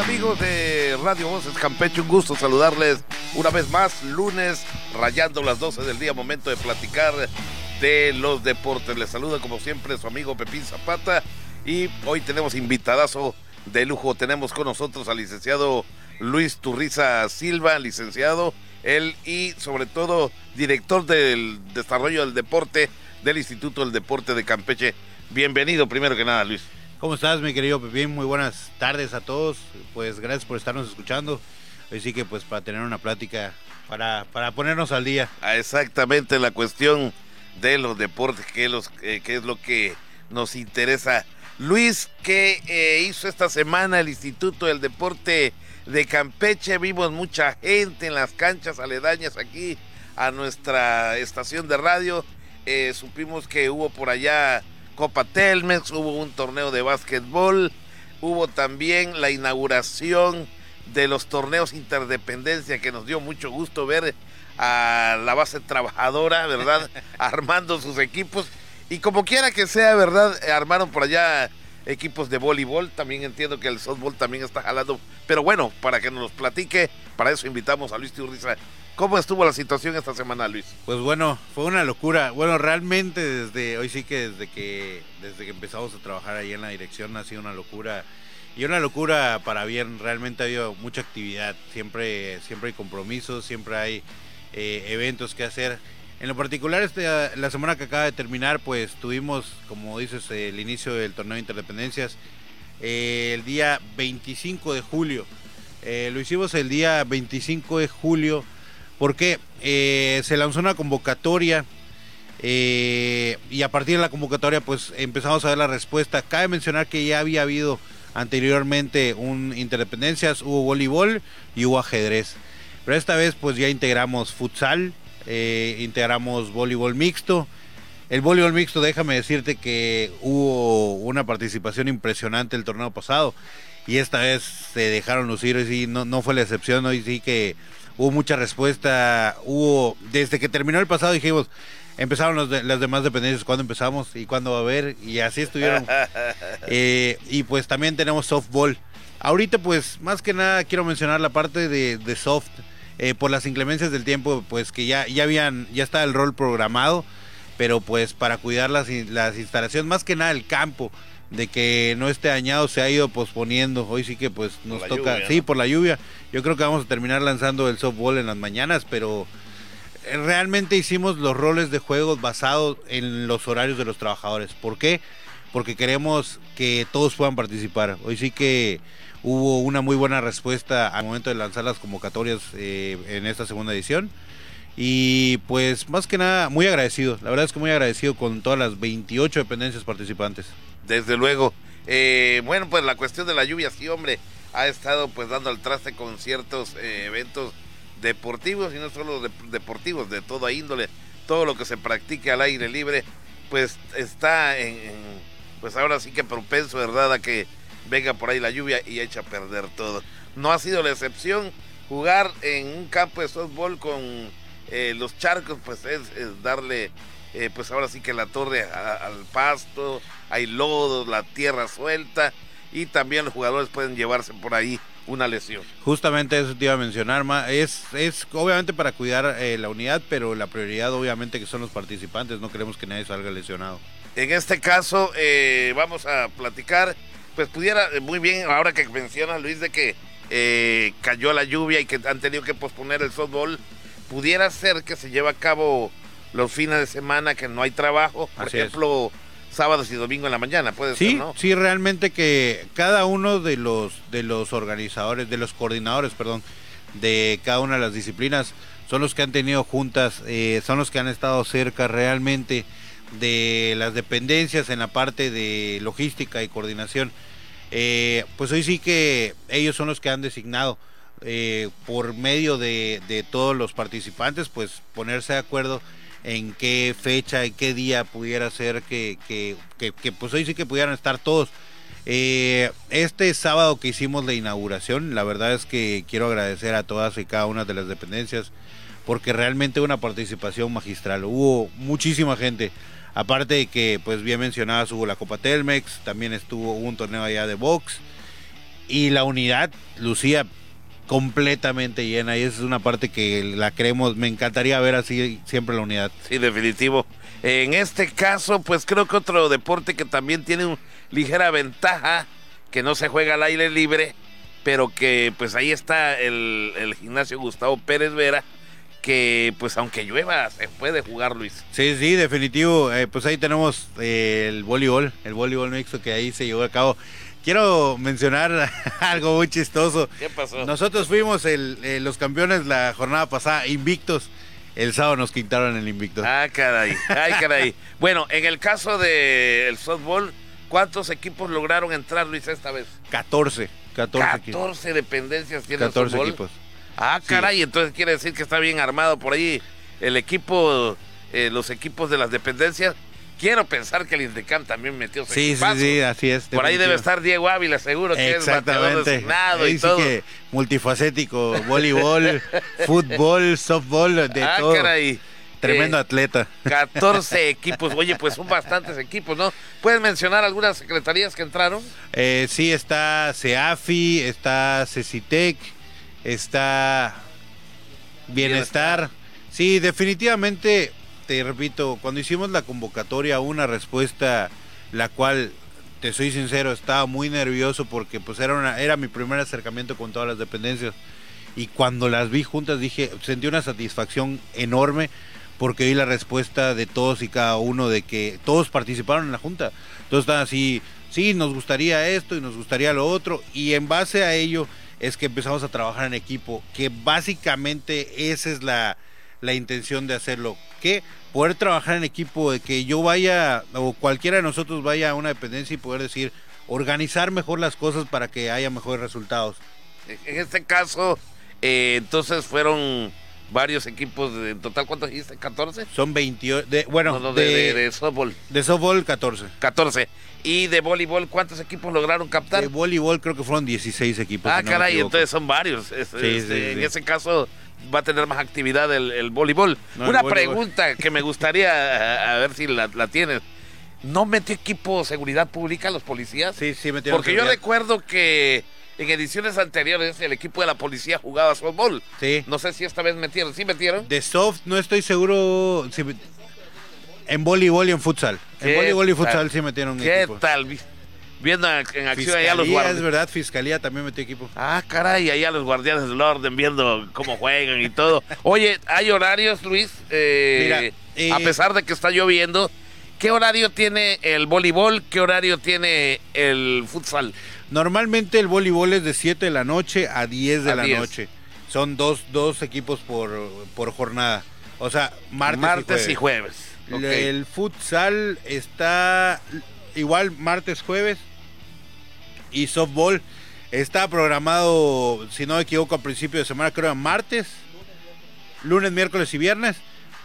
amigos de Radio Voces Campeche, un gusto saludarles una vez más, lunes, rayando las 12 del día, momento de platicar de los deportes. Les saluda como siempre su amigo Pepín Zapata y hoy tenemos invitadazo de lujo. Tenemos con nosotros al licenciado Luis Turriza Silva, licenciado, él y sobre todo director del desarrollo del deporte del Instituto del Deporte de Campeche. Bienvenido primero que nada, Luis. ¿Cómo estás, mi querido Pepín? Muy buenas tardes a todos. Pues gracias por estarnos escuchando. Hoy sí que pues para tener una plática, para, para ponernos al día. Ah, exactamente la cuestión de los deportes, que los, eh, es lo que nos interesa. Luis, ¿qué eh, hizo esta semana el Instituto del Deporte de Campeche? Vimos mucha gente en las canchas aledañas aquí a nuestra estación de radio. Eh, supimos que hubo por allá Copa Telmex, hubo un torneo de básquetbol, hubo también la inauguración de los torneos interdependencia que nos dio mucho gusto ver a la base trabajadora, ¿verdad? Armando sus equipos. Y como quiera que sea, ¿verdad? Armaron por allá equipos de voleibol. También entiendo que el softball también está jalando. Pero bueno, para que nos platique, para eso invitamos a Luis Tiurriza ¿Cómo estuvo la situación esta semana, Luis? Pues bueno, fue una locura. Bueno, realmente desde hoy sí que desde que desde que empezamos a trabajar ahí en la dirección ha sido una locura y una locura para bien. Realmente ha habido mucha actividad. Siempre siempre hay compromisos, siempre hay eh, eventos que hacer. En lo particular, este, la semana que acaba de terminar, pues tuvimos, como dices, el inicio del torneo de Interdependencias eh, el día 25 de julio. Eh, lo hicimos el día 25 de julio porque eh, se lanzó una convocatoria y a partir de la convocatoria pues empezamos a ver la respuesta. Cabe mencionar que ya había habido anteriormente un Interdependencias, hubo voleibol y hubo ajedrez. Pero esta vez pues ya integramos futsal, eh, integramos voleibol mixto. El voleibol mixto, déjame decirte que hubo una participación impresionante el torneo pasado y esta vez se dejaron lucir y no, no fue la excepción, hoy sí que hubo mucha respuesta, hubo, desde que terminó el pasado dijimos, empezaron las demás dependencias, cuándo empezamos y cuándo va a haber, y así estuvieron. Eh, y pues también tenemos softball. Ahorita pues más que nada quiero mencionar la parte de, soft, eh, por las inclemencias del tiempo, pues que ya, ya habían, ya está el rol programado, pero pues para cuidar las, las instalaciones, más que nada el campo, de que no esté dañado se ha ido posponiendo. Hoy sí que pues nos toca, sí, por la lluvia. Yo creo que vamos a terminar lanzando el softball en las mañanas, pero eh, realmente hicimos los roles de juegos basados en los horarios de los trabajadores. ¿Por qué? Porque queremos que todos puedan participar. Hoy sí que hubo una muy buena respuesta al momento de lanzar las convocatorias eh, en esta segunda edición. Y pues más que nada, muy agradecido. La verdad es que muy agradecido con todas las 28 dependencias participantes. Desde luego. Eh, bueno, pues la cuestión de la lluvia, sí, hombre, ha estado pues dando al traste con ciertos eh, eventos deportivos y no solo deportivos, de toda índole, todo lo que se practique al aire libre, pues está en, pues ahora sí que propenso, ¿verdad?, a que venga por ahí la lluvia y echa a perder todo. No ha sido la excepción jugar en un campo de softball con eh, los charcos, pues es, darle, pues ahora sí que la torre al pasto, hay lodo, la tierra suelta y también los jugadores pueden llevarse por ahí una lesión. Justamente eso te iba a mencionar, es, es obviamente para cuidar eh, la unidad, pero la prioridad obviamente que son los participantes, no queremos que nadie salga lesionado. En este caso eh, vamos a platicar, pues pudiera, eh, muy bien, ahora que menciona Luis de que cayó la lluvia y que han tenido que posponer el fútbol, pudiera ser que se lleve a cabo los fines de semana que no hay trabajo, por ejemplo sábados y domingos en la mañana, puede sí, ser, ¿no? Sí, realmente que cada uno de los de los organizadores, de los coordinadores, perdón, de cada una de las disciplinas son los que han tenido juntas, eh, son los que han estado cerca realmente de las dependencias en la parte de logística y coordinación. Eh, pues hoy sí que ellos son los que han designado eh, por medio de, todos los participantes, pues ponerse de acuerdo en qué fecha, y qué día pudiera ser que, que, que, pues hoy sí que pudieran estar todos. Eh, este sábado que hicimos la inauguración, la verdad es que quiero agradecer a todas y cada una de las dependencias porque realmente una participación magistral. Hubo muchísima gente. Aparte de que, pues bien mencionadas, hubo la Copa Telmex, también estuvo un torneo allá de box. y la unidad lucía completamente llena y esa es una parte que la creemos, me encantaría ver así siempre la unidad. Sí, definitivo. En este caso, pues creo que otro deporte que también tiene una ligera ventaja, que no se juega al aire libre, pero que pues ahí está el, el gimnasio Gustavo Pérez Vera, que pues aunque llueva se puede jugar Luis. Sí, sí, definitivo. Eh, pues ahí tenemos eh, el voleibol, el voleibol mixto que ahí se llevó a cabo. Quiero mencionar algo muy chistoso. ¿Qué pasó? Nosotros fuimos el, eh, los campeones la jornada pasada, invictos. El sábado nos quitaron el invicto. Ah, caray, ay, caray. bueno, en el caso del softball, ¿cuántos equipos lograron entrar, Luis, esta vez? 14. 14, 14 dependencias tiene 14 el softball. equipos. Ah, caray, entonces quiere decir que está bien armado por ahí el equipo, eh, los equipos de las dependencias. Quiero pensar que el Indecam también metió su Sí, sí, equipazo. sí, así es. Por ahí debe estar Diego Ávila, seguro que es bateador designado Ahí y sí todo. que multifacético, voleibol, fútbol, softball, de ah, todo. caray. Tremendo Eh, atleta. 14 equipos. Oye, pues son bastantes equipos, ¿no? ¿Puedes mencionar algunas secretarías que entraron? Eh, sí, está CEAFI, está CECITEC, está Bienestar. Sí, definitivamente, te repito, cuando hicimos la convocatoria, una respuesta la cual, te soy sincero, estaba muy nervioso porque pues era, una, era mi primer acercamiento con todas las dependencias. Y cuando las vi juntas dije, sentí una satisfacción enorme porque vi la respuesta de todos y cada uno de que todos participaron en la junta. Estaban así, sí, nos gustaría esto y nos gustaría lo otro. Y en base a ello es que empezamos a trabajar en equipo, que básicamente esa es la, la intención de hacerlo. Que poder trabajar en equipo, de que yo vaya o cualquiera de nosotros vaya a una dependencia y poder decir, organizar mejor las cosas para que haya mejores resultados. En este caso, eh, entonces fueron varios equipos. De, en total, ¿cuántos dijiste? ¿14? Son 28, de, bueno, No, no, de, de, de- softball, de softball 14. 14. ¿Y de voleibol cuántos equipos lograron captar? De voleibol creo que fueron 16 equipos. ah, si caray, entonces son varios. Es- Sí, este, sí, En sí. ese caso va a tener más actividad el, el voleibol. No, el Una voleibol. pregunta que me gustaría a, a ver si la, la tienes. ¿No metió equipo de seguridad pública los policías? Sí, sí, metieron Porque yo recuerdo que en ediciones anteriores el equipo de la policía jugaba softball. Sí. No sé si esta vez metieron. ¿Sí metieron? De soft no estoy seguro si- en voleibol y en futsal. En ¿Qué voleibol y tal? futsal sí metieron ¿Qué equipo. tal? Vi- Viendo en acción Fiscalía, allá los es guardias. verdad, Fiscalía también metió equipo. Ah, caray, allá los guardianes del orden viendo cómo juegan y todo. Oye, ¿hay horarios, Luis? Eh, Mira, eh, a pesar de que está lloviendo, ¿qué horario tiene el voleibol? ¿Qué horario tiene el futsal? Normalmente el voleibol es de 7 de la noche a 10 de A la 10. noche. Son dos, dos equipos por, por jornada. O sea, martes, Martes y y jueves. jueves. Ok. El futsal está igual martes, jueves. Y softball está programado, si no me equivoco, a principio de semana, creo, martes, lunes, miércoles y viernes.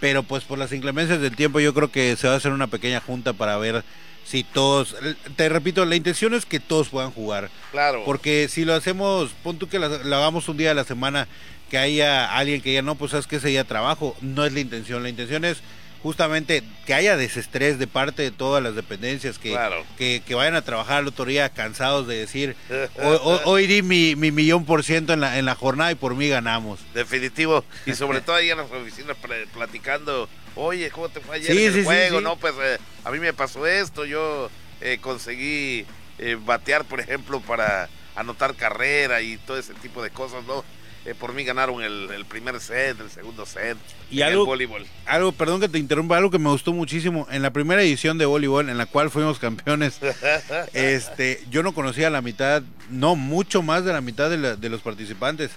Pero pues por las inclemencias del tiempo yo creo que se va a hacer una pequeña junta para ver si todos... Te repito, la intención es que todos puedan jugar. Claro. Porque si lo hacemos, pon tú que la- lo hagamos un día a la semana, que haya alguien que ya no, pues sabes que ese día trabajo, no es la intención. La intención es justamente que haya desestrés de parte de todas las dependencias, que, Claro. que, que vayan a trabajar al otro día cansados de decir, "Hoy- hoy, hoy di mi, mi millón por ciento en la, en la jornada y por mí ganamos. Definitivo. Y sobre todo ahí en las oficinas pl- platicando, oye, ¿cómo te fue ayer Sí, en el sí, juego? sí. No, pues eh, a mí me pasó esto, yo eh, conseguí eh, batear, por ejemplo, para anotar carrera y todo ese tipo de cosas, ¿no? Eh, por mí ganaron el, el primer set, el segundo set Y en algo- el voleibol. Algo, perdón que te interrumpa, algo que me gustó muchísimo, en la primera edición de voleibol, en la cual fuimos campeones, este, yo no conocía la mitad, no, mucho más de la mitad de, la- de los participantes.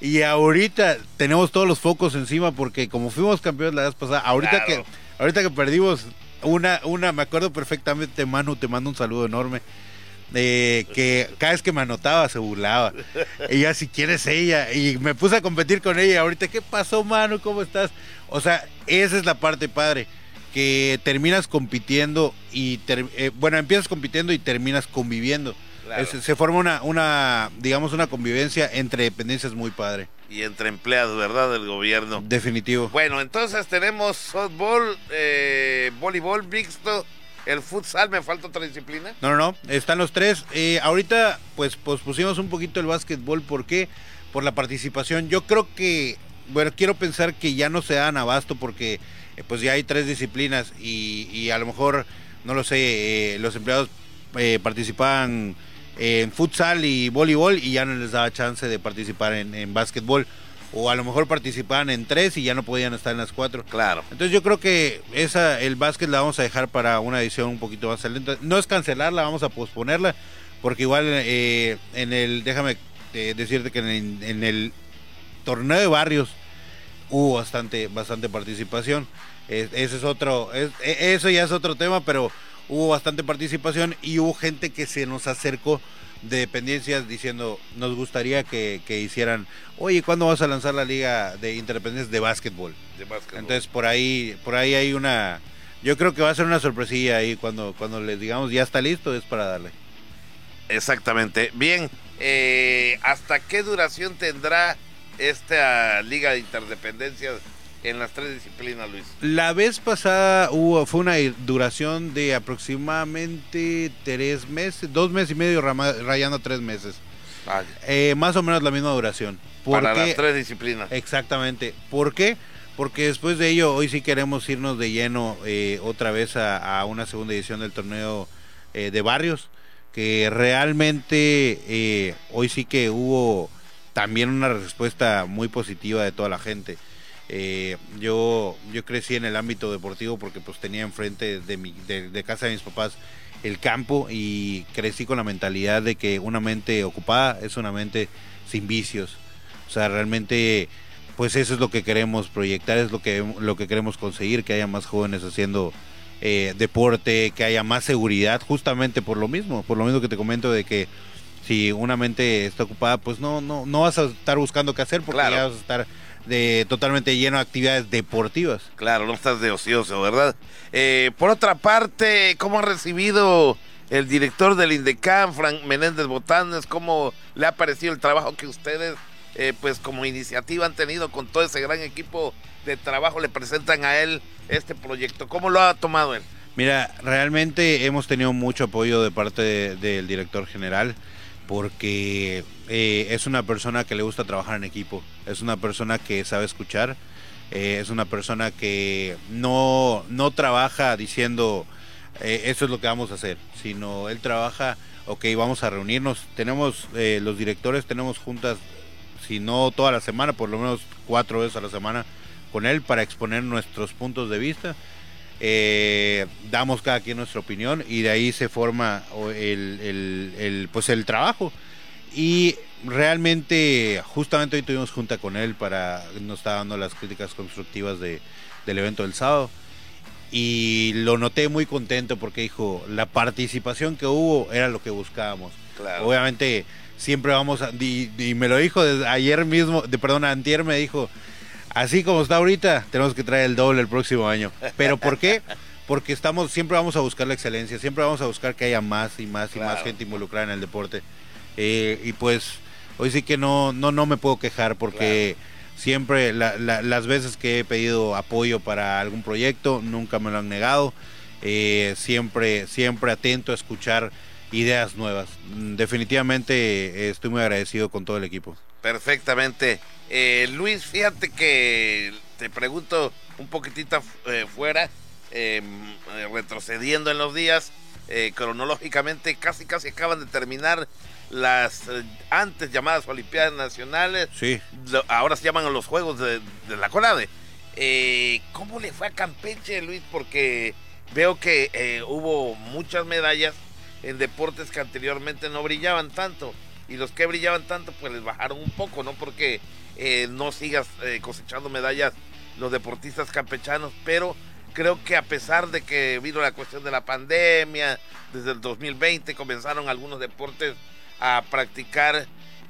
Y ahorita tenemos todos los focos encima porque como fuimos campeones la vez pasada, ahorita Claro. que ahorita que perdimos una una me acuerdo perfectamente, Manu, te mando un saludo enorme. Eh, que cada vez que me anotaba se burlaba. Ella, si quieres ella. Y me puse a competir con ella. Ahorita, ¿qué pasó, Manu? ¿Cómo estás? O sea, esa es la parte padre. Que terminas compitiendo y, ter- eh, bueno, empiezas compitiendo y terminas conviviendo. Claro. Es- se forma una, una, digamos, una convivencia entre dependencias muy padre. Y entre empleados, ¿verdad? Del gobierno. Definitivo. Bueno, entonces tenemos softball, eh, voleibol mixto, el futsal, me falta otra disciplina. No, no, no, están los tres. Eh, ahorita, pues, pues pusimos un poquito el básquetbol, ¿por qué? Por la participación. Yo creo que, bueno, quiero pensar que ya no se dan abasto porque, eh, pues, ya hay tres disciplinas y, y, a lo mejor, no lo sé, eh, los empleados eh, participaban en futsal y voleibol y ya no les daba chance de participar en, en básquetbol o a lo mejor participaban en tres y ya no podían estar en las cuatro. Claro. Entonces yo creo que esa el básquet la vamos a dejar para una edición un poquito más lenta. No es cancelarla, vamos a posponerla, porque igual eh, en el, déjame eh, decirte que en el, en el, torneo de barrios hubo bastante, bastante participación. Es, ese es otro, es, e, eso ya es otro tema, pero hubo bastante participación y hubo gente que se nos acercó de dependencias diciendo nos gustaría que, que, hicieran oye ¿cuándo vas a lanzar la liga de básquetbol? de básquetbol. Entonces por ahí por ahí hay una yo creo que va a ser una sorpresilla ahí cuando cuando les digamos ya está listo es para darle. Exactamente. Bien eh, hasta qué duración tendrá esta liga de interdependencias en las tres disciplinas, Luis? La vez pasada hubo, fue una duración de aproximadamente tres meses, dos meses y medio rayando tres meses. Vale. Eh, más o menos la misma duración. Para las tres disciplinas. Exactamente. ¿Por qué? Porque después de ello, hoy sí queremos irnos de lleno eh, otra vez a, a, una segunda edición del torneo eh, de barrios, que realmente eh, hoy sí que hubo también una respuesta muy positiva de toda la gente. Eh, yo, yo crecí en el ámbito deportivo porque pues tenía enfrente de, mi, de, de, casa de mis papás el campo y crecí con la mentalidad de que una mente ocupada es una mente sin vicios. O sea, realmente pues eso es lo que queremos proyectar, es lo que, lo que queremos conseguir, que haya más jóvenes haciendo eh, deporte, que haya más seguridad, justamente por lo mismo, por lo mismo que te comento de que si una mente está ocupada, pues no, no, no vas a estar buscando qué hacer porque claro. ya vas a estar de totalmente lleno de actividades deportivas. Claro, no estás de ocioso, ¿verdad? Eh, por otra parte, ¿cómo ha recibido el director del INDECAM, Frank Menéndez Botanes? ¿Cómo le ha parecido el trabajo que ustedes, eh, pues como iniciativa, han tenido con todo ese gran equipo de trabajo? Le presentan a él este proyecto. ¿Cómo lo ha tomado él? Mira, realmente hemos tenido mucho apoyo de parte de, del director general porque eh, es una persona que le gusta trabajar en equipo, es una persona que sabe escuchar, eh, es una persona que no, no trabaja diciendo eh, eso es lo que vamos a hacer, sino él trabaja, ok, vamos a reunirnos, tenemos eh, los directores, tenemos juntas, si no toda la semana, por lo menos cuatro veces a la semana con él para exponer nuestros puntos de vista. Eh, damos cada quien nuestra opinión y de ahí se forma el, el, el, pues el trabajo. Y realmente justamente hoy tuvimos junta con él para nos está dando las críticas constructivas de, del evento del sábado. Y lo noté muy contento porque dijo la participación que hubo era lo que buscábamos. Claro. obviamente siempre vamos a, y, y, me lo dijo desde ayer mismo de perdón antier me dijo así como está ahorita, tenemos que traer el doble el próximo año. ¿Pero por qué? Porque estamos, siempre vamos a buscar la excelencia, siempre vamos a buscar que haya más y más y más gente involucrada en el deporte. Eh, y pues hoy sí que no, no, no me puedo quejar porque siempre la- la- las veces que he pedido apoyo para algún proyecto nunca me lo han negado. Eh, siempre, siempre atento a escuchar ideas nuevas. Mm, Definitivamente eh, estoy muy agradecido con todo el equipo. Perfectamente. Eh, Luis, fíjate que te pregunto un poquitito eh, fuera, eh, retrocediendo en los días, eh, cronológicamente casi casi acaban de terminar las antes llamadas Olimpiadas Nacionales, Sí. lo- ahora se llaman los Juegos de, de la CONADE. Eh, ¿Cómo le fue a Campeche, Luis? Porque veo que hubo muchas medallas en deportes que anteriormente no brillaban tanto. Y los que brillaban tanto, pues les bajaron un poco, ¿no? Porque eh, no sigas eh, cosechando medallas los deportistas campechanos, pero creo que a pesar de que vino la cuestión de la pandemia, desde el 2020 comenzaron algunos deportes a practicar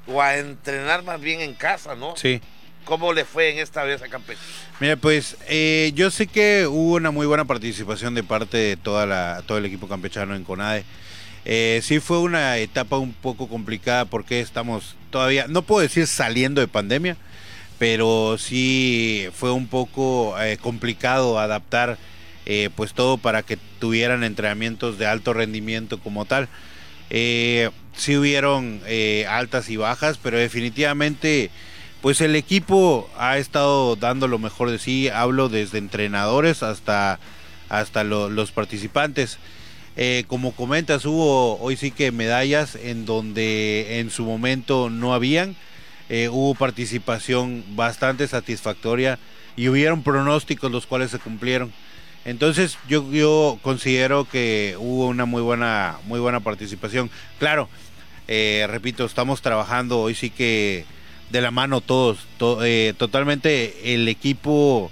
o a entrenar más bien en casa, ¿no? Sí. ¿Cómo le fue en esta vez a Campeche? Mira, pues eh, yo sé que hubo una muy buena participación de parte de toda la, todo el equipo campechano en CONADE. Eh, sí fue una etapa un poco complicada porque estamos todavía, no puedo decir saliendo de pandemia, pero sí fue un poco eh, complicado adaptar eh, pues todo para que tuvieran entrenamientos de alto rendimiento como tal. Eh, sí hubieron altas y bajas, pero definitivamente pues el equipo ha estado dando lo mejor de sí. Hablo desde entrenadores hasta, hasta los participantes. Como comentas, hubo hoy sí que medallas en donde en su momento no habían. hubo participación bastante satisfactoria y hubieron pronósticos los cuales se cumplieron. Entonces yo, yo considero que hubo una muy buena, muy buena participación. Claro, eh, repito, estamos trabajando hoy sí que de la mano todos, eh, totalmente el equipo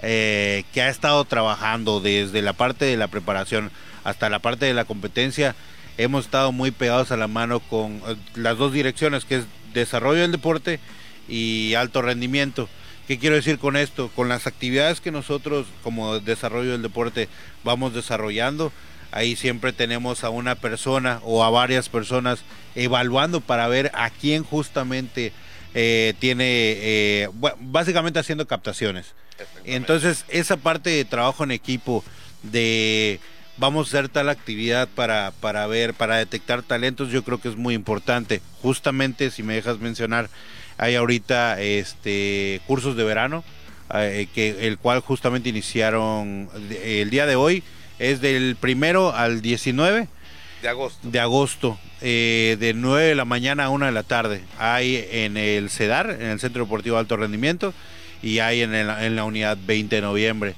eh, que ha estado trabajando desde la parte de la preparación hasta la parte de la competencia, hemos estado muy pegados a la mano con las dos direcciones, que es desarrollo del deporte y alto rendimiento. ¿Qué quiero decir con esto? Con las actividades que nosotros como desarrollo del deporte vamos desarrollando, ahí siempre tenemos a una persona o a varias personas evaluando para ver a quién justamente eh, tiene, eh, básicamente haciendo captaciones. Entonces, esa parte de trabajo en equipo, de vamos a hacer tal actividad para, para ver, para detectar talentos, yo creo que es muy importante. Justamente, si me dejas mencionar, hay ahorita este cursos de verano, eh, que el cual justamente iniciaron el día de hoy, es del primero al 19 de agosto. De agosto, eh, de 9 de la mañana a 1 de la tarde. Hay en el CEDAR, en el Centro Deportivo Alto Rendimiento, y hay en, en la unidad 20 de noviembre.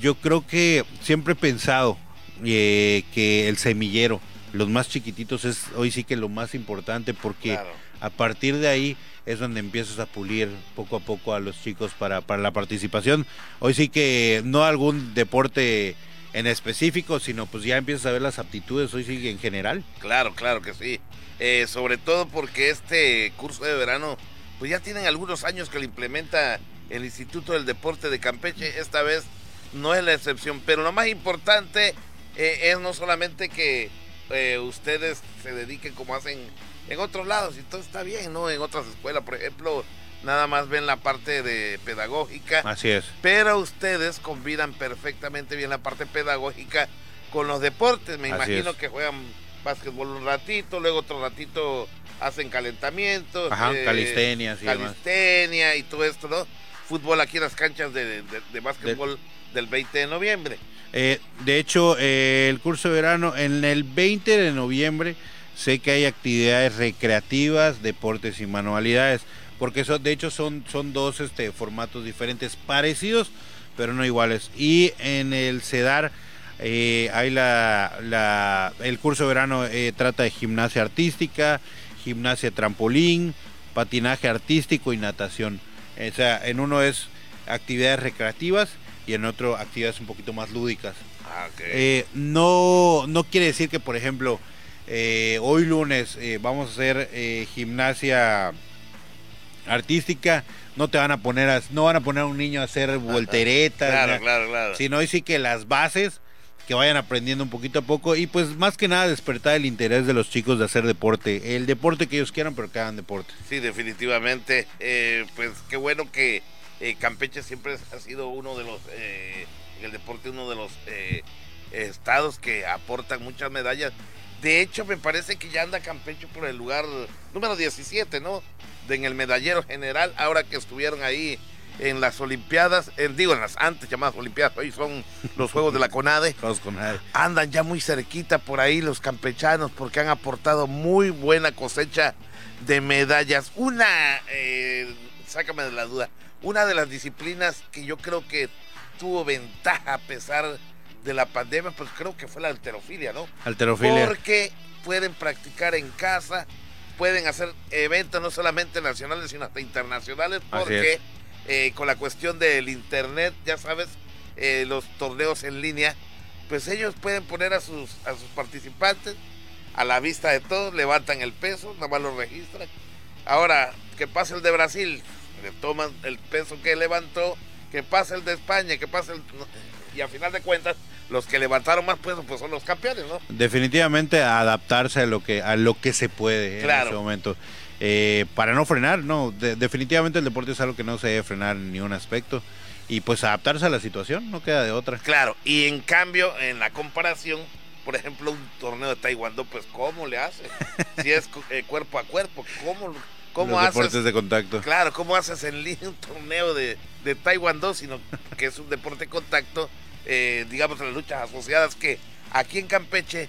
Yo creo que siempre he pensado eh, que el semillero, los más chiquititos, es hoy sí que lo más importante porque a partir de ahí es donde empiezas a pulir poco a poco a los chicos para, para la participación. Hoy sí que no algún deporte en específico, sino pues ya empiezas a ver las aptitudes hoy sí en general. Claro, claro que sí. Eh, sobre todo porque este curso de verano, pues ya tienen algunos años que lo implementa el Instituto del Deporte de Campeche. Esta vez no es la excepción, pero lo más importante eh, es no solamente que eh, ustedes se dediquen como hacen en otros lados y todo está bien, ¿no? En otras escuelas, por ejemplo, nada más ven la parte de pedagógica. Así es. Pero ustedes combinan perfectamente bien la parte pedagógica con los deportes. Me imagino que juegan básquetbol un ratito, luego otro ratito hacen calentamientos. Ajá, eh, calistenia, calistenia y todo esto, ¿no? Fútbol aquí en las canchas de, de, básquetbol del 20 de noviembre. Eh, de hecho, eh, el curso de verano en el 20 de noviembre Sé que hay actividades recreativas, deportes y manualidades, porque eso, de hecho son, son dos este, formatos diferentes, parecidos, pero no iguales. Y en el CEDAR eh, hay la, el curso de verano trata de gimnasia artística, gimnasia trampolín, patinaje artístico y natación. O sea, en uno es actividades recreativas y en otro actividades un poquito más lúdicas. Ah, eh, no, no quiere decir que, por ejemplo, eh, hoy lunes eh, vamos a hacer gimnasia artística. No te van a poner a, no van a poner a un niño a hacer volteretas. claro, claro, claro. Sino hoy sí que las bases que vayan aprendiendo un poquito a poco y pues más que nada despertar el interés de los chicos de hacer deporte, el deporte que ellos quieran pero que hagan deporte. Sí, definitivamente, pues qué bueno que Campeche siempre ha sido uno de los, el deporte uno de los estados que aportan muchas medallas de hecho, me parece que ya anda Campeche por el lugar número 17, ¿no? De, en el medallero general, ahora que estuvieron ahí en las Olimpiadas, digo, en las antes llamadas Olimpiadas, hoy son los Juegos de la CONADE. Los CONADE. Andan ya muy cerquita por ahí los campechanos porque han aportado muy buena cosecha de medallas. Una, eh, sácame de la duda, una de las disciplinas que yo creo que tuvo ventaja a pesar de la pandemia, pues creo que fue la alterofilia, ¿no? Alterofilia. Porque pueden practicar en casa, pueden hacer eventos no solamente nacionales, sino hasta internacionales, porque eh, con la cuestión del internet, ya sabes, eh, los torneos en línea, pues ellos pueden poner a sus, a sus participantes a la vista de todos, levantan el peso, nada más lo registran. Ahora, que pase el de Brasil, le toman el peso que levantó, que pase el de España, que pase el... Y a final de cuentas, los que levantaron más peso pues son los campeones, ¿no? Definitivamente adaptarse a lo que a lo que se puede en ese momento. Eh, para no frenar, no, definitivamente el deporte es algo que no se debe frenar en ningún aspecto. y pues adaptarse a la situación, no queda de otra. Claro, y en cambio, en la comparación, por ejemplo, un torneo de taekwondo, pues ¿cómo le hace? si es eh, cuerpo a cuerpo, ¿cómo, cómo Los haces? deportes de contacto. Claro, ¿cómo haces en línea un torneo de, de taekwondo, sino que es un deporte de contacto, eh, digamos, las luchas asociadas, que aquí en Campeche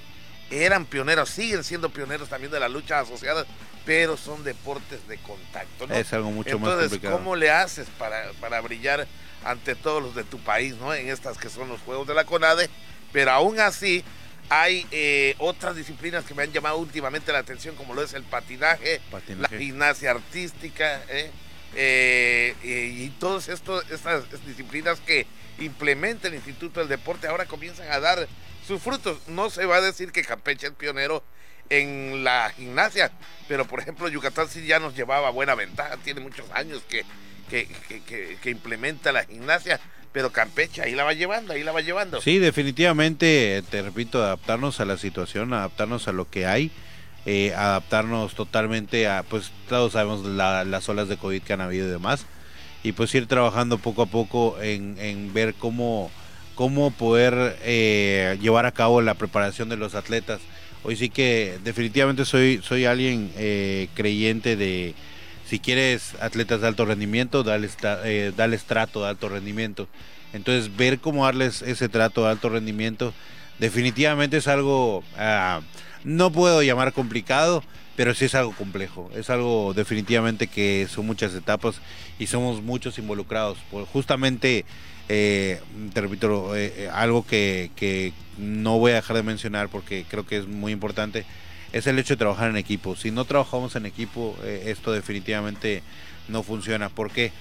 eran pioneros, siguen siendo pioneros también de las luchas asociadas, pero son deportes de contacto, ¿no? Es algo mucho más Entonces, complicado. ¿cómo le haces para, para brillar ante todos los de tu país, ¿no? En estas que son los Juegos de la CONADE, pero aún así hay eh, otras disciplinas que me han llamado últimamente la atención, como lo es el patinaje, Patinaje. la gimnasia artística, ¿eh? Eh, y, todas estas disciplinas que implementa el Instituto del Deporte ahora comienzan a dar sus frutos. No se va a decir que Campeche es pionero en la gimnasia, pero por ejemplo Yucatán sí ya nos llevaba buena ventaja, tiene muchos años que, que, implementa la gimnasia, pero Campeche ahí la va llevando, ahí la va llevando. Sí, definitivamente, te repito, adaptarnos a la situación, adaptarnos a lo que hay, eh, adaptarnos totalmente a, pues todos sabemos la- las olas de COVID que han habido y demás, y pues ir trabajando poco a poco en, en ver cómo, cómo poder eh, llevar a cabo la preparación de los atletas. Hoy sí que definitivamente soy, soy alguien eh, creyente de, si quieres atletas de alto rendimiento, dale, eh, trato de alto rendimiento. Entonces, ver cómo darles ese trato de alto rendimiento, definitivamente es algo, ah, no puedo llamar complicado, pero sí es algo complejo. Es algo definitivamente que son muchas etapas y somos muchos involucrados. Justamente, eh, te repito, eh, algo que no voy a dejar de mencionar porque creo que es muy importante, es el hecho de trabajar en equipo. Si no trabajamos en equipo, eh, esto definitivamente no funciona. ¿Por qué?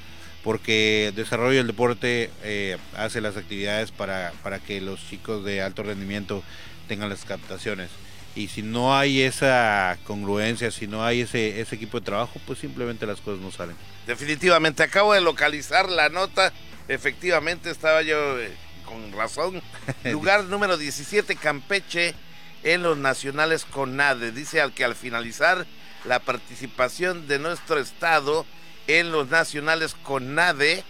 Porque desarrollo del deporte eh, hace las actividades para, para que los chicos de alto rendimiento tengan las captaciones. Y si no hay esa congruencia, si no hay ese, ese equipo de trabajo, pues simplemente las cosas no salen. Definitivamente, acabo de localizar la nota. Efectivamente, estaba yo eh, con razón. Lugar número 17, Campeche, en los nacionales CONADE. Dice al que al finalizar la participación de nuestro estado en los nacionales CONADE,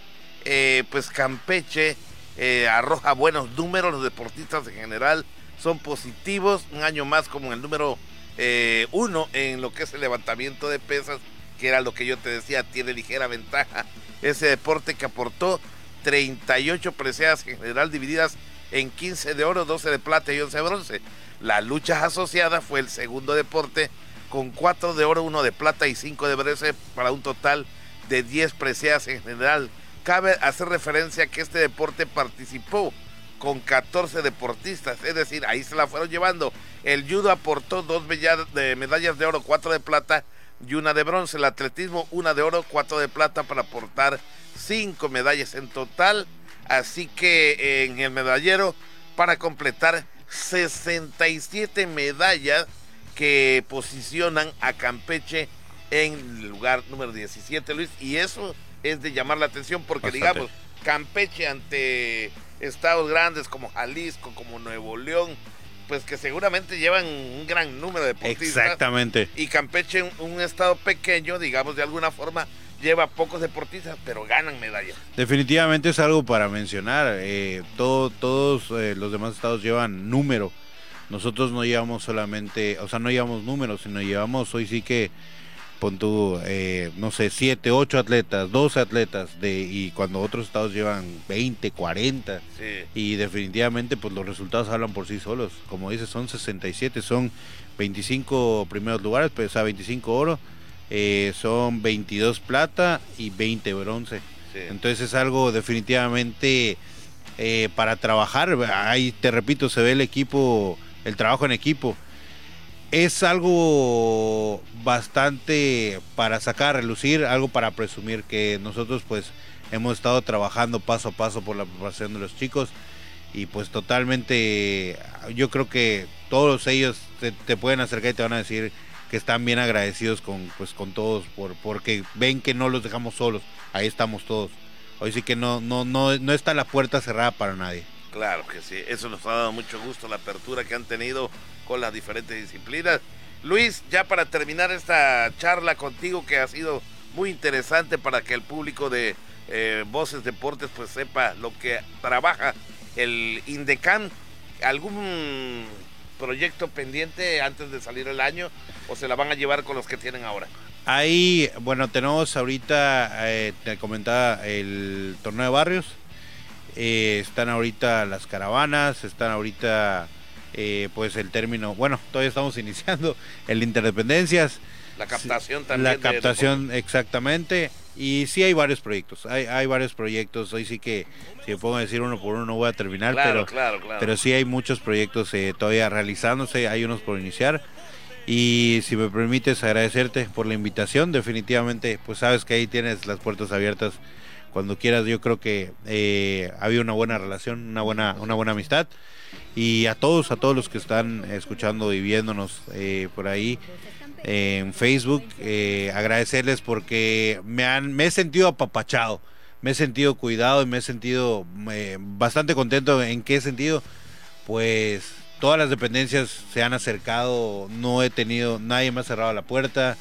eh, pues Campeche eh, arroja buenos números. Los deportistas en general son positivos. Un año más como el número eh, uno en lo que es el levantamiento de pesas que era lo que yo te decía, tiene ligera ventaja. Ese deporte que aportó 38 preseas en general divididas en 15 de oro, 12 de plata y 11 de bronce. La lucha asociada fue el segundo deporte con 4 de oro, 1 de plata y 5 de bronce para un total de 10 preseas en general. Cabe hacer referencia que este deporte participó con 14 deportistas, es decir, ahí se la fueron llevando. El judo aportó dos medallas de oro, 4 de plata y una de bronce. El atletismo, una de oro, cuatro de plata para aportar cinco medallas en total. Así que eh, en el medallero, para completar 67 medallas que posicionan a Campeche en el lugar número 17, Luis. Y eso es de llamar la atención porque, Bastante. digamos, Campeche ante estados grandes como Jalisco, como Nuevo León, pues que seguramente llevan un gran número de deportistas Exactamente. y Campeche, un, un estado pequeño, digamos de alguna forma, lleva pocos deportistas, pero ganan medallas. Definitivamente es algo para mencionar. eh, todo- todos eh, los demás estados llevan número. Nosotros no llevamos solamente, o sea, no llevamos números, sino llevamos hoy sí que, pon tú, eh, no sé, 7, 8 atletas, 12 atletas, de, y cuando otros estados llevan 20, 40. Sí. Y definitivamente, pues los resultados hablan por sí solos. Como dices, son 67, son 25 primeros lugares, pues, o sea, 25 oro, eh, son 22 plata y 20 bronce. sí. Entonces es algo definitivamente eh, para trabajar. Ahí te repito, se ve el equipo, el trabajo en equipo. Es algo bastante para sacar a relucir, algo para presumir que nosotros pues hemos estado trabajando paso a paso por la preparación de los chicos y pues totalmente yo creo que todos ellos te, te pueden acercar y te van a decir que están bien agradecidos con pues con todos por porque ven que no los dejamos solos ahí estamos todos hoy sí que no no no no está la puerta cerrada para nadie Claro que sí, eso nos ha dado mucho gusto la apertura que han tenido con las diferentes disciplinas. Luis, ya para terminar esta charla contigo que ha sido muy interesante para que el público de eh, Voces Deportes pues sepa lo que trabaja el INDECAN. ¿Algún proyecto pendiente antes de salir el año o se la van a llevar con los que tienen ahora? Ahí, bueno, tenemos ahorita, eh, te comentaba, el torneo de barrios. Eh, están ahorita las caravanas, están ahorita, eh, pues el término, bueno, todavía estamos iniciando el Interdependencias. La captación también. La captación, exactamente. Y sí hay varios proyectos, hay, hay varios proyectos, hoy sí que si me pongo a decir uno por uno no voy a terminar, pero, pero sí hay muchos proyectos eh, todavía realizándose, hay unos por iniciar. Y si me permites agradecerte por la invitación, definitivamente, pues sabes que ahí tienes las puertas abiertas cuando quieras. Yo creo que eh, había una buena relación, una buena, una buena amistad. Y a todos, a todos los que están escuchando y viéndonos eh, por ahí, en Facebook. Eh, agradecerles porque me, han, me he sentido apapachado, me he sentido cuidado y me he sentido eh, bastante contento. ¿En qué sentido? Pues todas las dependencias se han acercado, no he tenido, nadie me ha cerrado la puerta.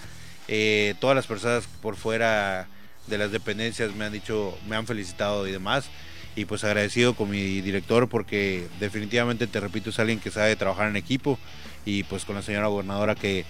Eh, todas las personas por fuera de las dependencias me han dicho, me han felicitado y demás. Y pues agradecido con mi director porque definitivamente, te repito, es alguien que sabe trabajar en equipo. Y pues con la señora gobernadora que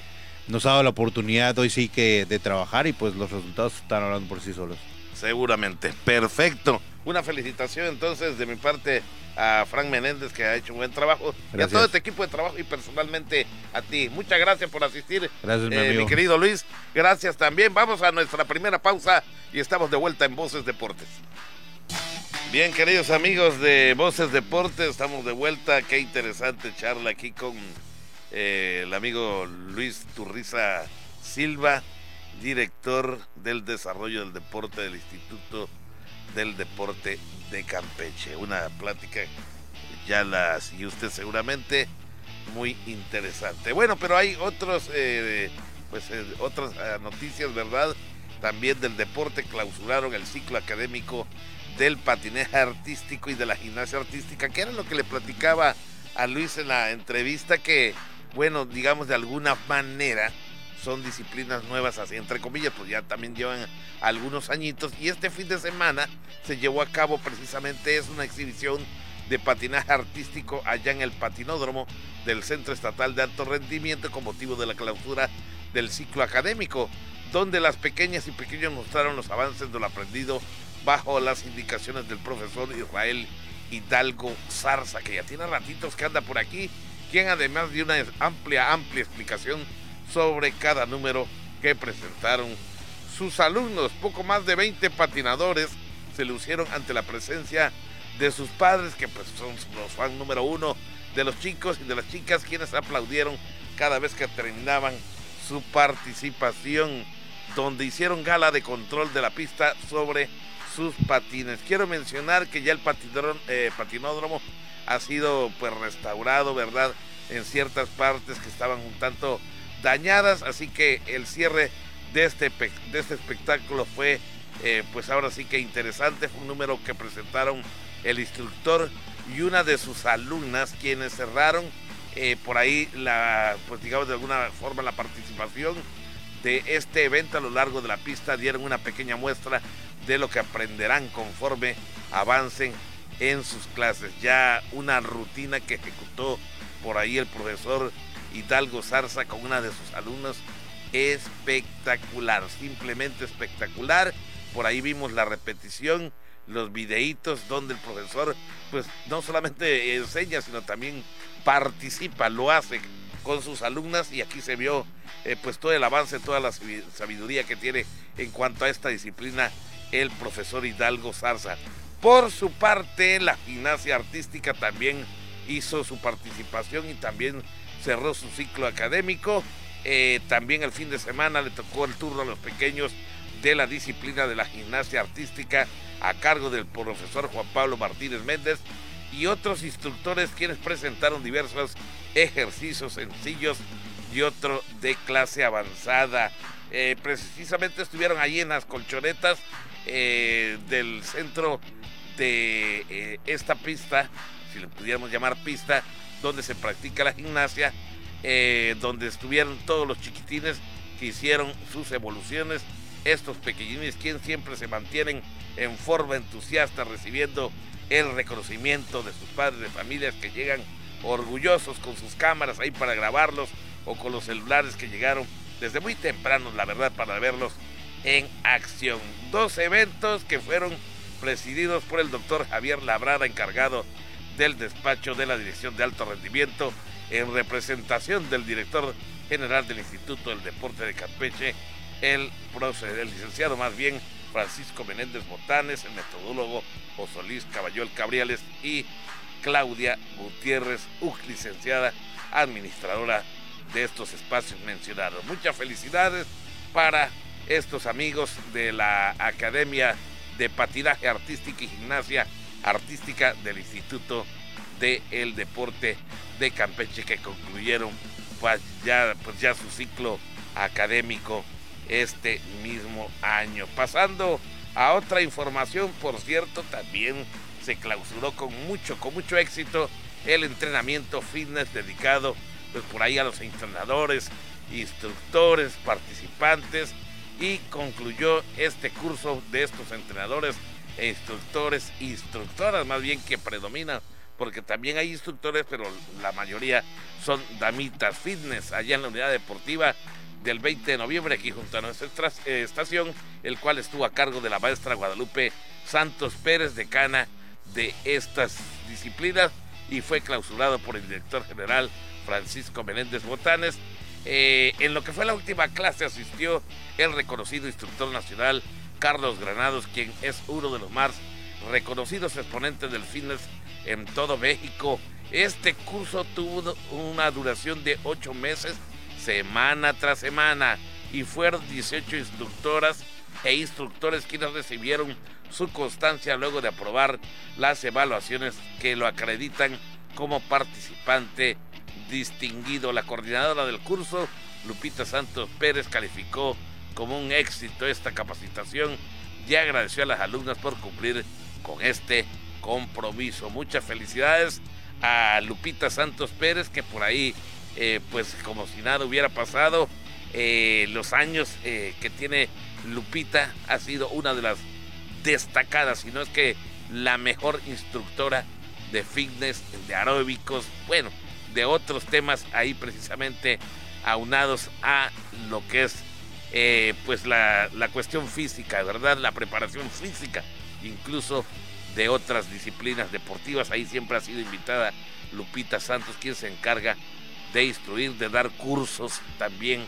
nos ha dado la oportunidad hoy sí que de trabajar y pues los resultados están hablando por sí solos. Seguramente, perfecto. Una felicitación entonces de mi parte a Frank Menéndez que ha hecho un buen trabajo y a todo este equipo de trabajo y personalmente a ti. Muchas gracias por asistir, gracias, mi, eh, mi querido Luis. Gracias también. Vamos a nuestra primera pausa y estamos de vuelta en Voces Deportes. Bien, queridos amigos de Voces Deportes, estamos de vuelta. Qué interesante charla aquí con eh, el amigo Luis Turriza Silva, director del desarrollo del deporte del Instituto del Deporte de Campeche. Una plática, ya la siguió usted seguramente, muy interesante. Bueno, pero hay otros, eh, pues eh, otras noticias, ¿verdad? También del deporte clausuraron el ciclo académico del patinaje artístico y de la gimnasia artística, que era lo que le platicaba a Luis en la entrevista que bueno, digamos de alguna manera, son disciplinas nuevas, así entre comillas, pues ya también llevan algunos añitos. Y este fin de semana se llevó a cabo precisamente, es una exhibición de patinaje artístico allá en el patinódromo del Centro Estatal de Alto Rendimiento con motivo de la clausura del ciclo académico, donde las pequeñas y pequeños mostraron los avances de lo aprendido bajo las indicaciones del profesor Israel Hidalgo Zarza, que ya tiene ratitos que anda por aquí quien además dio una amplia, amplia explicación sobre cada número que presentaron sus alumnos. Poco más de 20 patinadores se lucieron ante la presencia de sus padres, que pues son los fans número uno de los chicos y de las chicas, quienes aplaudieron cada vez que terminaban su participación, donde hicieron gala de control de la pista sobre sus patines. Quiero mencionar que ya el eh, patinódromo ha sido pues restaurado, ¿verdad? En ciertas partes que estaban un tanto dañadas, así que el cierre de este, de este espectáculo fue eh, pues ahora sí que interesante, fue un número que presentaron el instructor y una de sus alumnas quienes cerraron eh, por ahí la, pues digamos de alguna forma la participación de este evento a lo largo de la pista, dieron una pequeña muestra de lo que aprenderán conforme avancen en sus clases. Ya una rutina que ejecutó por ahí el profesor Hidalgo Zarza con una de sus alumnos espectacular, simplemente espectacular. Por ahí vimos la repetición, los videitos donde el profesor pues no solamente enseña, sino también participa, lo hace con sus alumnas y aquí se vio eh, pues todo el avance, toda la sabiduría que tiene en cuanto a esta disciplina el profesor Hidalgo Zarza. Por su parte, la gimnasia artística también hizo su participación y también cerró su ciclo académico. Eh, también el fin de semana le tocó el turno a los pequeños de la disciplina de la gimnasia artística a cargo del profesor Juan Pablo Martínez Méndez y otros instructores quienes presentaron diversos ejercicios sencillos y otro de clase avanzada. Eh, precisamente estuvieron allí en las colchonetas eh, del centro de eh, esta pista, si le pudiéramos llamar pista, donde se practica la gimnasia, eh, donde estuvieron todos los chiquitines que hicieron sus evoluciones estos pequeñines quien siempre se mantienen en forma entusiasta recibiendo el reconocimiento de sus padres de familias que llegan orgullosos con sus cámaras ahí para grabarlos o con los celulares que llegaron desde muy temprano, la verdad, para verlos en acción. Dos eventos que fueron presididos por el doctor Javier Labrada, encargado del despacho de la Dirección de Alto Rendimiento, en representación del director general del Instituto del Deporte de Campeche, el, el licenciado más bien Francisco Menéndez Botanes, el metodólogo Josolís Caballol Cabriales y Claudia Gutiérrez Uj, licenciada administradora de estos espacios mencionados. Muchas felicidades para estos amigos de la Academia de Patinaje Artística y Gimnasia Artística del Instituto del Deporte de Campeche que concluyeron pues ya, pues ya su ciclo académico este mismo año. Pasando a otra información, por cierto, también se clausuró con mucho, con mucho éxito el entrenamiento fitness dedicado pues, por ahí a los entrenadores, instructores, participantes y concluyó este curso de estos entrenadores e instructores, instructoras más bien que predominan, porque también hay instructores, pero la mayoría son damitas fitness allá en la unidad deportiva del 20 de noviembre aquí junto a nuestra eh, estación, el cual estuvo a cargo de la maestra Guadalupe Santos Pérez, decana de estas disciplinas, y fue clausurado por el director general Francisco Menéndez Botanes. Eh, en lo que fue la última clase asistió el reconocido instructor nacional Carlos Granados, quien es uno de los más reconocidos exponentes del fitness en todo México. Este curso tuvo una duración de ocho meses, semana tras semana, y fueron 18 instructoras e instructores quienes recibieron su constancia luego de aprobar las evaluaciones que lo acreditan como participante distinguido. La coordinadora del curso, Lupita Santos Pérez, calificó como un éxito esta capacitación y agradeció a las alumnas por cumplir con este compromiso. Muchas felicidades a Lupita Santos Pérez, que por ahí, eh, pues como si nada hubiera pasado, eh, los años eh, que tiene Lupita ha sido una de las destacada, si no es que la mejor instructora de fitness, de aeróbicos, bueno, de otros temas ahí precisamente aunados a lo que es eh, pues la, la cuestión física, ¿verdad? La preparación física, incluso de otras disciplinas deportivas. Ahí siempre ha sido invitada Lupita Santos, quien se encarga de instruir, de dar cursos también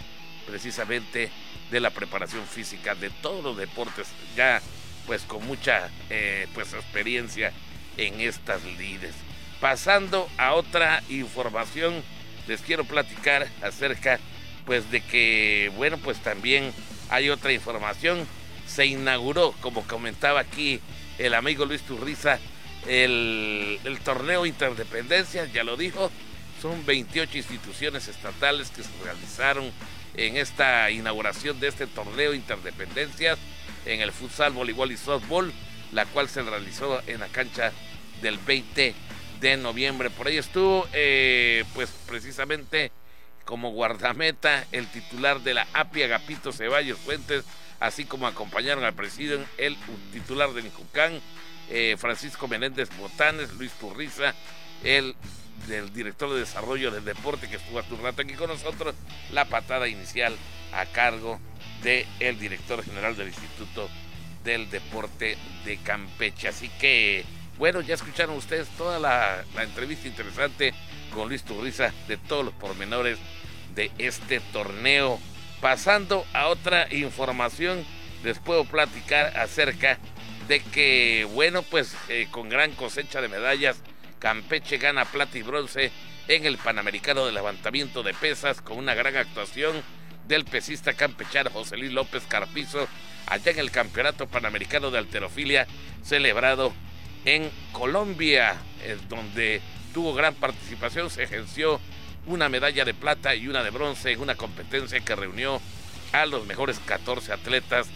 precisamente de la preparación física de todos los deportes. Ya pues con mucha eh, pues experiencia en estas lides. Pasando a otra información, les quiero platicar acerca pues de que, bueno, pues también hay otra información. Se inauguró, como comentaba aquí el amigo Luis Turriza, el, torneo Interdependencia, ya lo dijo, son 28 instituciones estatales que se realizaron en esta inauguración de este torneo Interdependencias en el futsal, voleibol y softball, la cual se realizó en la cancha del 20 de noviembre. Por ahí estuvo, eh, pues precisamente como guardameta, el titular de la API, Agapito Ceballos Fuentes, así como acompañaron al presidente, el titular de Nicucán, eh, Francisco Menéndez Botanes, Luis Turriza, el del director de desarrollo del deporte que estuvo a tu rato aquí con nosotros, la patada inicial a cargo del director general del Instituto del Deporte de Campeche. Así que, bueno, ya escucharon ustedes toda la, entrevista interesante con Luis Turriza de todos los pormenores de este torneo. Pasando a otra información, les puedo platicar acerca de que, bueno, pues eh, con gran cosecha de medallas, Campeche gana plata y bronce en el Panamericano de Levantamiento de Pesas con una gran actuación del pesista campechano José Luis López Carpizo allá en el Campeonato Panamericano de Alterofilia celebrado en Colombia, donde tuvo gran participación, se ejerció una medalla de plata y una de bronce en una competencia que reunió a los mejores 14 atletas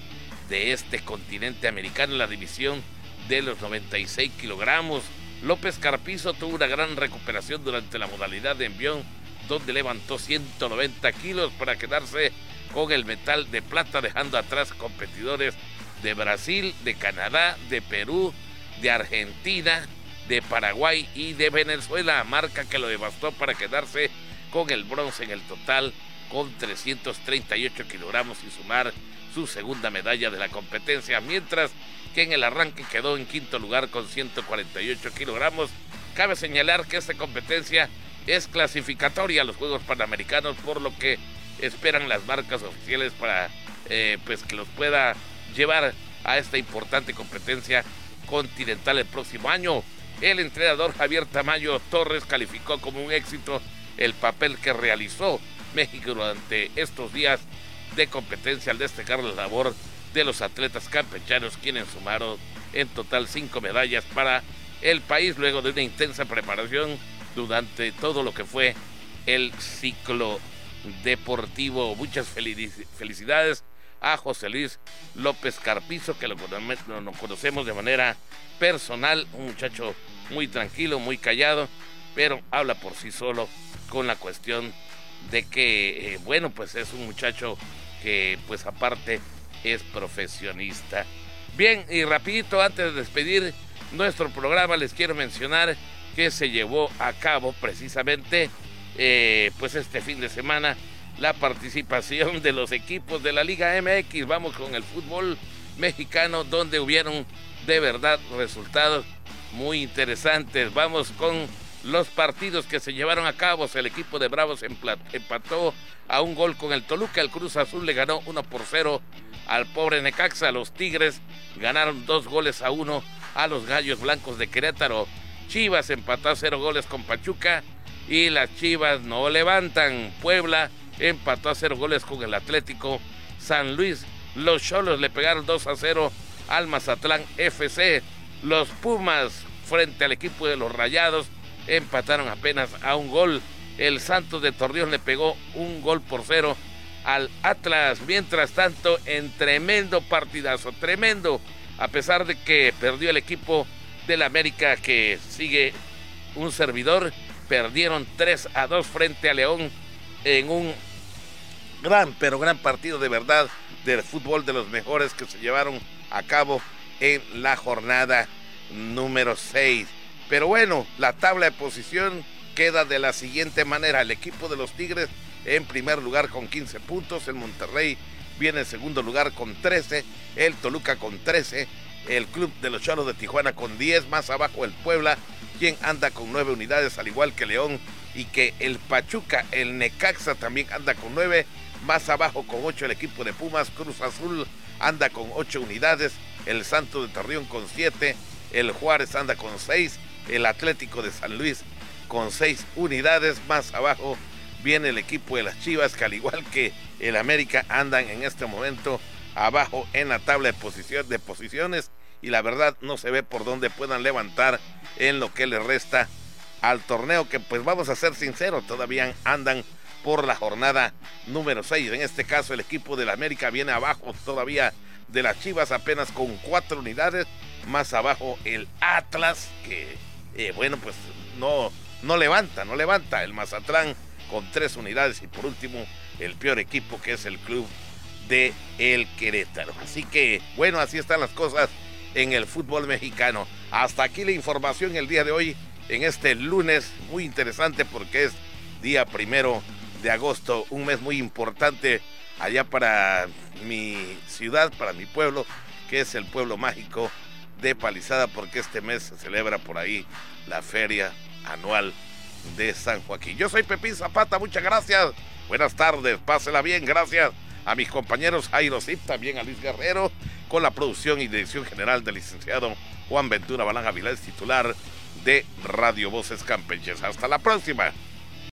de este continente americano en la división de los 96 kilogramos. López Carpizo tuvo una gran recuperación durante la modalidad de envión donde levantó 190 kilos para quedarse con el metal de plata, dejando atrás competidores de Brasil, de Canadá, de Perú, de Argentina, de Paraguay y de Venezuela, marca que lo devastó para quedarse con el bronce en el total con 338 kilogramos y sumar su segunda medalla de la competencia, mientras que en el arranque quedó en quinto lugar con 148 kilogramos. Cabe señalar que esta competencia es clasificatoria a los Juegos Panamericanos, por lo que esperan las marcas oficiales para eh, pues que los pueda llevar a esta importante competencia continental el próximo año. El entrenador Javier Tamayo Torres calificó como un éxito el papel que realizó México durante estos días de competencia al destacar la labor de los atletas campechanos quienes sumaron en total cinco medallas para el país luego de una intensa preparación durante todo lo que fue el ciclo deportivo. Muchas felicidades a José Luis López Carpizo, que lo, conocemos de manera personal, un muchacho muy tranquilo, muy callado, pero habla por sí solo con la cuestión de que, eh, bueno, pues es un muchacho que pues aparte es profesionista. Bien, y rapidito antes de despedir nuestro programa les quiero mencionar que se llevó a cabo precisamente eh, pues este fin de semana la participación de los equipos de la Liga MX. Vamos con el fútbol mexicano donde hubieron de verdad resultados muy interesantes. Vamos con los partidos que se llevaron a cabo. El equipo de Bravos empató a un gol con el Toluca. El Cruz Azul le ganó 1 por 0 al pobre Necaxa. Los Tigres ganaron dos goles a uno a los Gallos Blancos de Querétaro. Chivas empató a cero goles con Pachuca y las Chivas no levantan. Puebla empató a cero goles con el Atlético. San Luis, los Cholos le pegaron 2 a 0 al Mazatlán FC. Los Pumas frente al equipo de los Rayados empataron apenas a un gol. El Santos de Torreón le pegó un gol por cero al Atlas. Mientras tanto, en tremendo partidazo, tremendo, a pesar de que perdió el equipo del América que sigue un servidor, perdieron 3 a 2 frente a León en un gran, pero gran partido de verdad del fútbol de los mejores que se llevaron a cabo en la jornada número 6. Pero bueno, la tabla de posición queda de la siguiente manera. El equipo de los Tigres en primer lugar con 15 puntos, el Monterrey viene en segundo lugar con 13, el Toluca con 13, el Club de los Cholos de Tijuana con 10, más abajo el Puebla, quien anda con 9 unidades, al igual que León, y que el Pachuca, el Necaxa también anda con 9, más abajo con 8 el equipo de Pumas, Cruz Azul anda con 8 unidades, el Santo de Torreón con 7, el Juárez anda con 6, el Atlético de San Luis con seis unidades. Más abajo viene el equipo de las Chivas, que al igual que el América andan en este momento abajo en la tabla de, de posiciones y la verdad no se ve por dónde puedan levantar en lo que le resta al torneo que pues vamos a ser sinceros, todavía andan por la jornada número 6. En este caso el equipo del América viene abajo todavía de las Chivas apenas con cuatro unidades. Más abajo el Atlas que eh, bueno, pues no, no levanta, no levanta el Mazatlán con tres unidades y por último el peor equipo que es el club de El Querétaro. Así que bueno, así están las cosas en el fútbol mexicano. Hasta aquí la información el día de hoy en este lunes muy interesante porque es día primero de agosto, un mes muy importante allá para mi ciudad, para mi pueblo, que es el pueblo mágico de Palizada porque este mes se celebra por ahí la feria anual de San Joaquín. Yo soy Pepín Zapata, muchas gracias. Buenas tardes, pásela bien, gracias a mis compañeros Jairo Zip, también a Luis Guerrero, con la producción y dirección general del licenciado Juan Ventura Balán Avilés, titular de Radio Voces Campeches. Hasta la próxima.